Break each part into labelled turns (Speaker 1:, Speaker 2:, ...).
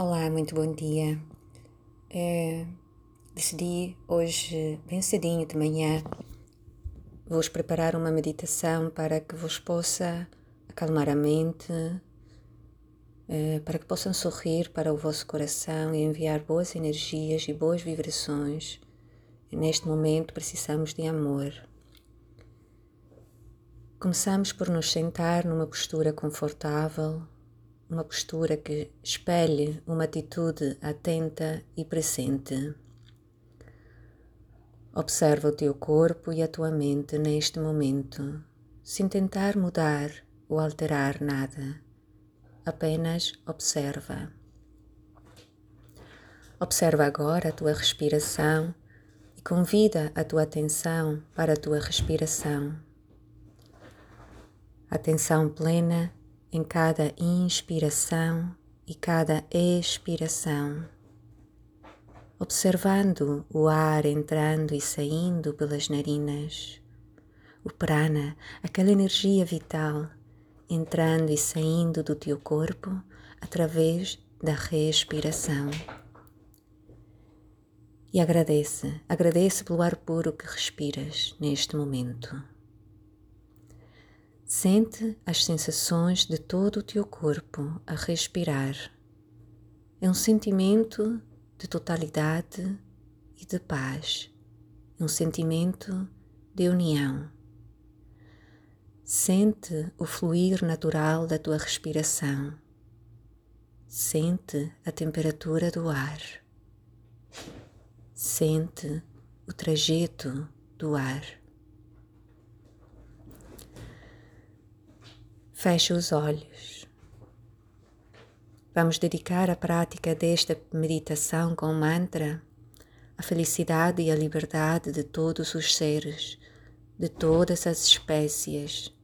Speaker 1: Olá, muito bom dia. É, decidi hoje, bem cedinho de manhã, vos preparar uma meditação para que vos possa acalmar a mente, é, para que possam sorrir para o vosso coração e enviar boas energias e boas vibrações. Neste momento precisamos de amor. Começamos por nos sentar numa postura confortável uma postura que espelhe uma atitude atenta e presente. Observa o teu corpo e a tua mente neste momento, sem tentar mudar ou alterar nada. Apenas observa. Observa agora a tua respiração e convida a tua atenção para a tua respiração. Atenção plena em cada inspiração e cada expiração, observando o ar entrando e saindo pelas narinas, o prana, aquela energia vital entrando e saindo do teu corpo através da respiração. E agradece, agradece pelo ar puro que respiras neste momento. Sente as sensações de todo o teu corpo a respirar. É um sentimento de totalidade e de paz. É um sentimento de união. Sente o fluir natural da tua respiração. Sente a temperatura do ar. Sente o trajeto do ar. Feche os olhos. Vamos dedicar a prática desta meditação com mantra a felicidade e a liberdade de todos os seres, de todas as espécies.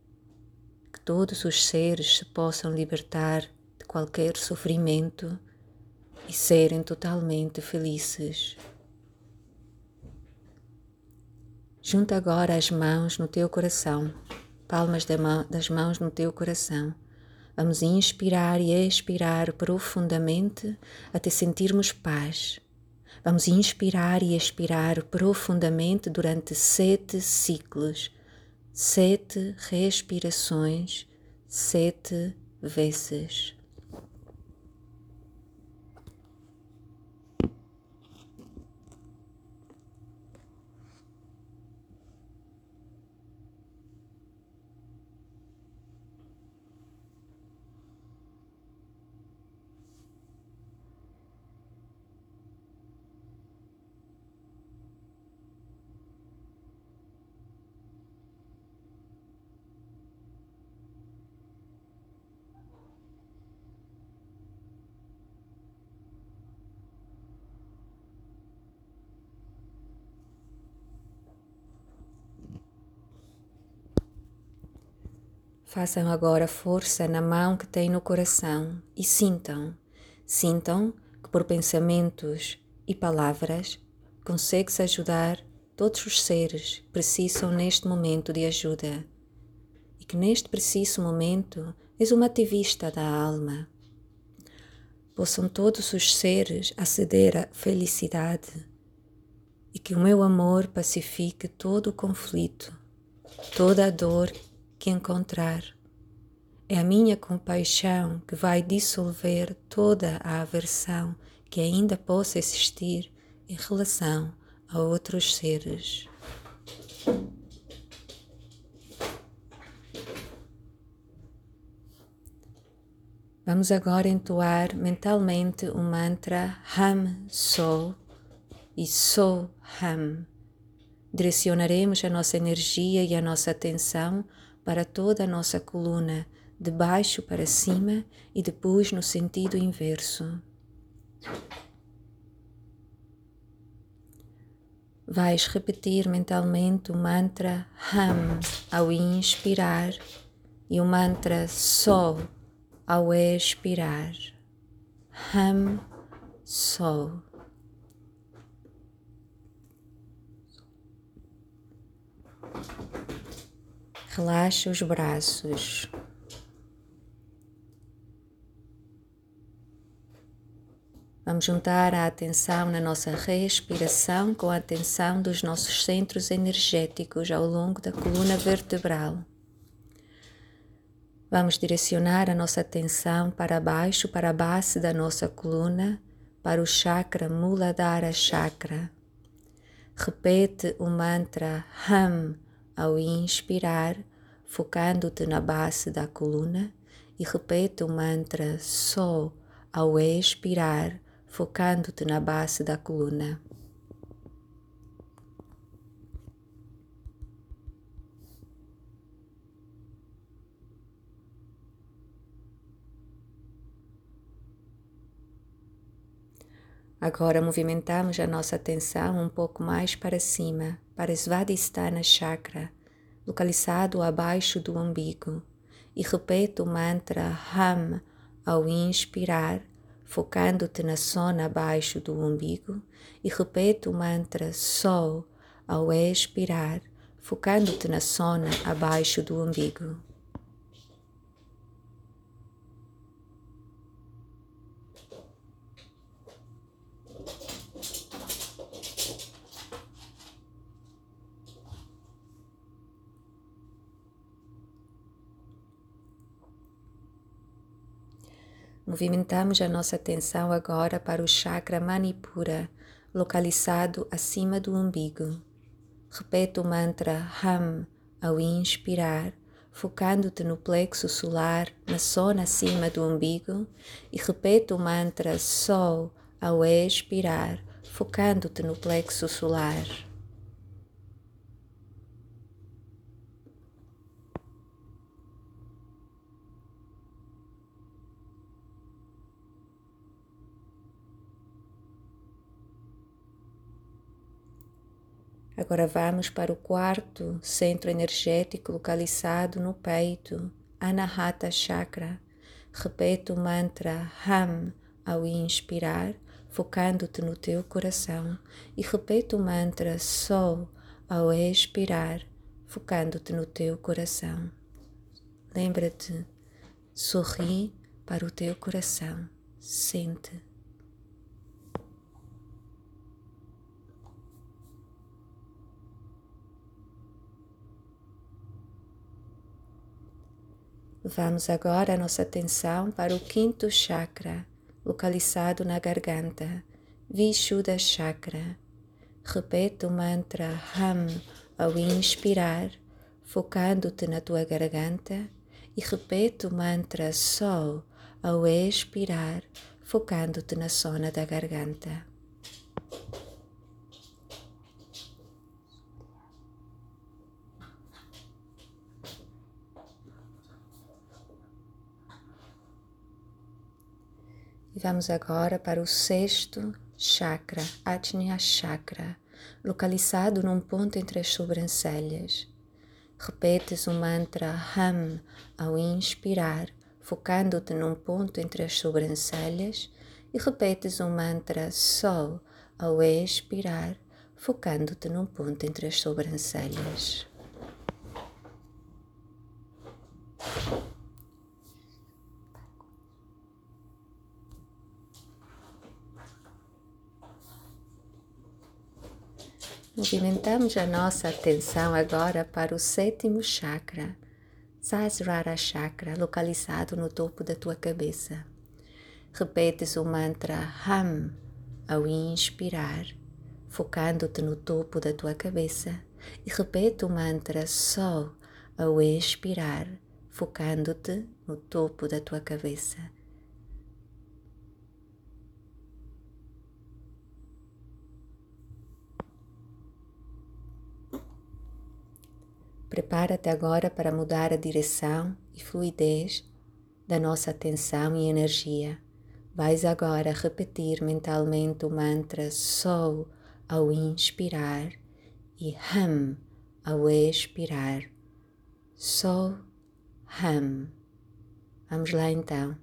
Speaker 1: Que todos os seres se possam libertar de qualquer sofrimento e serem totalmente felizes. Junta agora as mãos no teu coração palmas das mãos no teu coração. Vamos inspirar e expirar profundamente até sentirmos paz. Vamos inspirar e expirar profundamente durante sete ciclos, sete respirações, sete vezes. Façam agora força na mão que têm no coração e sintam, sintam que por pensamentos e palavras consegues ajudar todos os seres que precisam neste momento de ajuda e que neste preciso momento és uma ativista da alma. Possam todos os seres aceder à felicidade e que o meu amor pacifique todo o conflito, toda a dor que encontrar. É a minha compaixão que vai dissolver toda a aversão que ainda possa existir em relação a outros seres. Vamos agora entoar mentalmente o mantra Ham So e So Ham. Direcionaremos a nossa energia e a nossa atenção para toda a nossa coluna, de baixo para cima e depois no sentido inverso. Vais repetir mentalmente o mantra Ham ao inspirar e o mantra Sol ao expirar. Ham, Sol. Relaxa os braços. Vamos juntar a atenção na nossa respiração com a atenção dos nossos centros energéticos ao longo da coluna vertebral. Vamos direcionar a nossa atenção para baixo, para a base da nossa coluna, para o chakra Muladhara Chakra. Repete o mantra Ham ao inspirar, focando-te na base da coluna, e repete o mantra So ao expirar, focando-te na base da coluna. Agora movimentamos a nossa atenção um pouco mais para cima, para Svadhisthana Chakra, localizado abaixo do umbigo, e repete o mantra Ham ao inspirar, focando-te na zona abaixo do umbigo, e repete o mantra Sol ao expirar, focando-te na zona abaixo do umbigo. Movimentamos a nossa atenção agora para o chakra Manipura, localizado acima do umbigo. Repete o mantra Ham ao inspirar, focando-te no plexo solar, na zona acima do umbigo, e repete o mantra Sol ao expirar, focando-te no plexo solar. Agora vamos para o quarto centro energético localizado no peito, Anahata Chakra. Repete o mantra Ham ao inspirar, focando-te no teu coração, e repete o mantra Sol ao expirar, focando-te no teu coração. Lembra-te, sorri para o teu coração, sente. Vamos agora a nossa atenção para o quinto chakra, localizado na garganta, Vishuddha Chakra. Repete o mantra Ham ao inspirar, focando-te na tua garganta, e repete o mantra Sol ao expirar, focando-te na zona da garganta. Vamos agora para o sexto chakra, Ajna Chakra, localizado num ponto entre as sobrancelhas. Repetes o mantra Ham ao inspirar, focando-te num ponto entre as sobrancelhas, e repetes o mantra Sol ao expirar, focando-te num ponto entre as sobrancelhas. Movimentamos a nossa atenção agora para o sétimo chakra, Sasrara Chakra, localizado no topo da tua cabeça. Repetes o mantra Ham ao inspirar, focando-te no topo da tua cabeça, e repete o mantra Sol ao expirar, focando-te no topo da tua cabeça. Prepara-te agora para mudar a direção e fluidez da nossa atenção e energia. Vais agora repetir mentalmente o mantra Sou ao inspirar e Ham ao expirar. Sou Ham. Vamos lá então.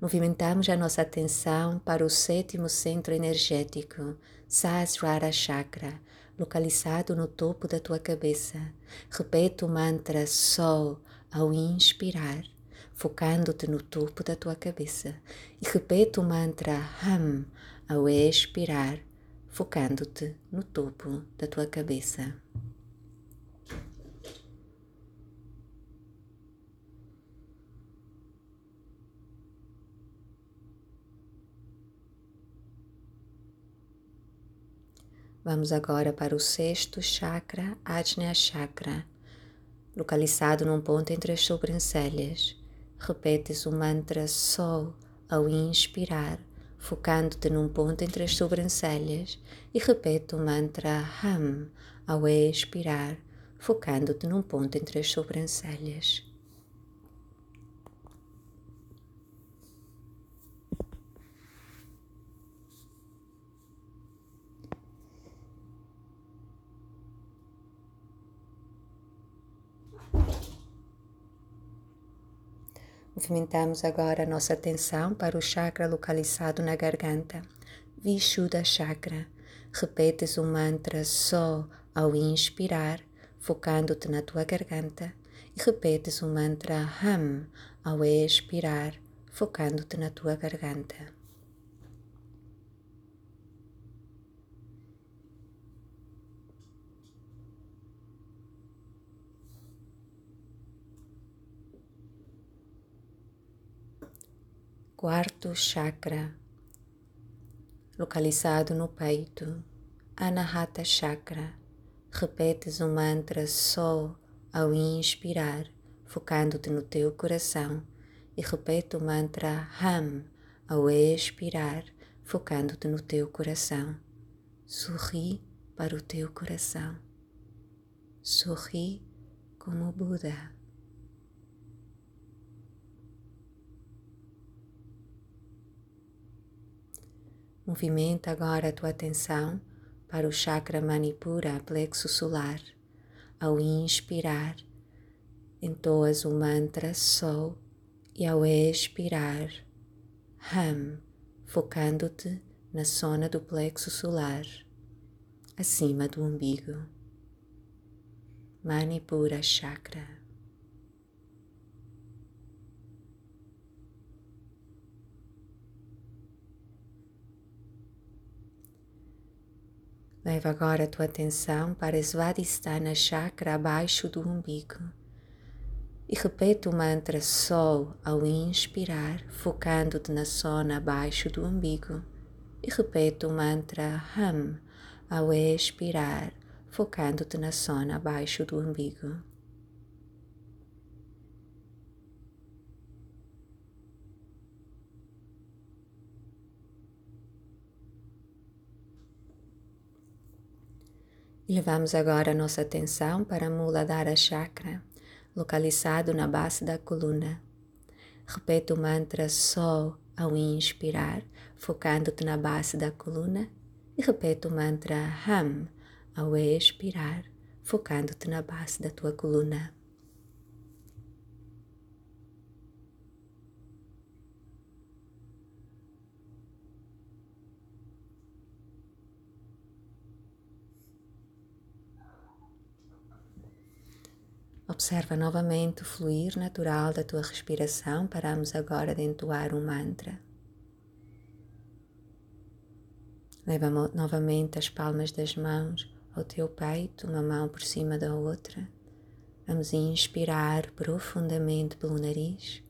Speaker 1: Movimentamos a nossa atenção para o sétimo centro energético, Sasrara Chakra localizado no topo da tua cabeça. Repete o mantra Sol ao inspirar, focando-te no topo da tua cabeça. E repete o mantra Ham ao expirar, focando-te no topo da tua cabeça. Vamos agora para o sexto chakra, Ajna Chakra, localizado num ponto entre as sobrancelhas. Repetes o mantra Sol ao inspirar, focando-te num ponto entre as sobrancelhas, e repete o mantra Ham ao expirar, focando-te num ponto entre as sobrancelhas. Movimentamos agora a nossa atenção para o chakra localizado na garganta, Vishuddha Chakra. Repetes o mantra só ao inspirar, focando-te na tua garganta, e repetes o mantra Ham ao expirar, focando-te na tua garganta. Quarto chakra, localizado no peito, Anahata Chakra. Repetes o mantra Sol ao inspirar, focando-te no teu coração, e repete o mantra Ham ao expirar, focando-te no teu coração. Sorri para o teu coração. Sorri como Buda. Movimenta agora a tua atenção para o chakra Manipura, plexo solar. Ao inspirar, entoas o mantra Sol e ao expirar, Ham, focando-te na zona do plexo solar, acima do umbigo. Manipura Chakra. Leva agora a tua atenção para Svadhisthana Chakra abaixo do umbigo e repete o mantra Sol ao inspirar, focando-te na zona abaixo do umbigo, e repete o mantra Ham ao expirar, focando-te na zona abaixo do umbigo. Levamos agora a nossa atenção para Muladhara Chakra, localizado na base da coluna. Repete o mantra Sol ao inspirar, focando-te na base da coluna, e repete o mantra Ham ao expirar, focando-te na base da tua coluna. Observa novamente o fluir natural da tua respiração. Paramos agora de entoar um mantra. Leva novamente as palmas das mãos ao teu peito, uma mão por cima da outra. Vamos inspirar profundamente pelo nariz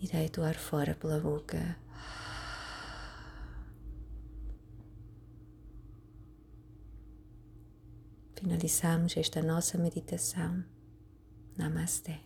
Speaker 1: e deita o ar fora pela boca. Finalizamos esta nossa meditação ナマステ。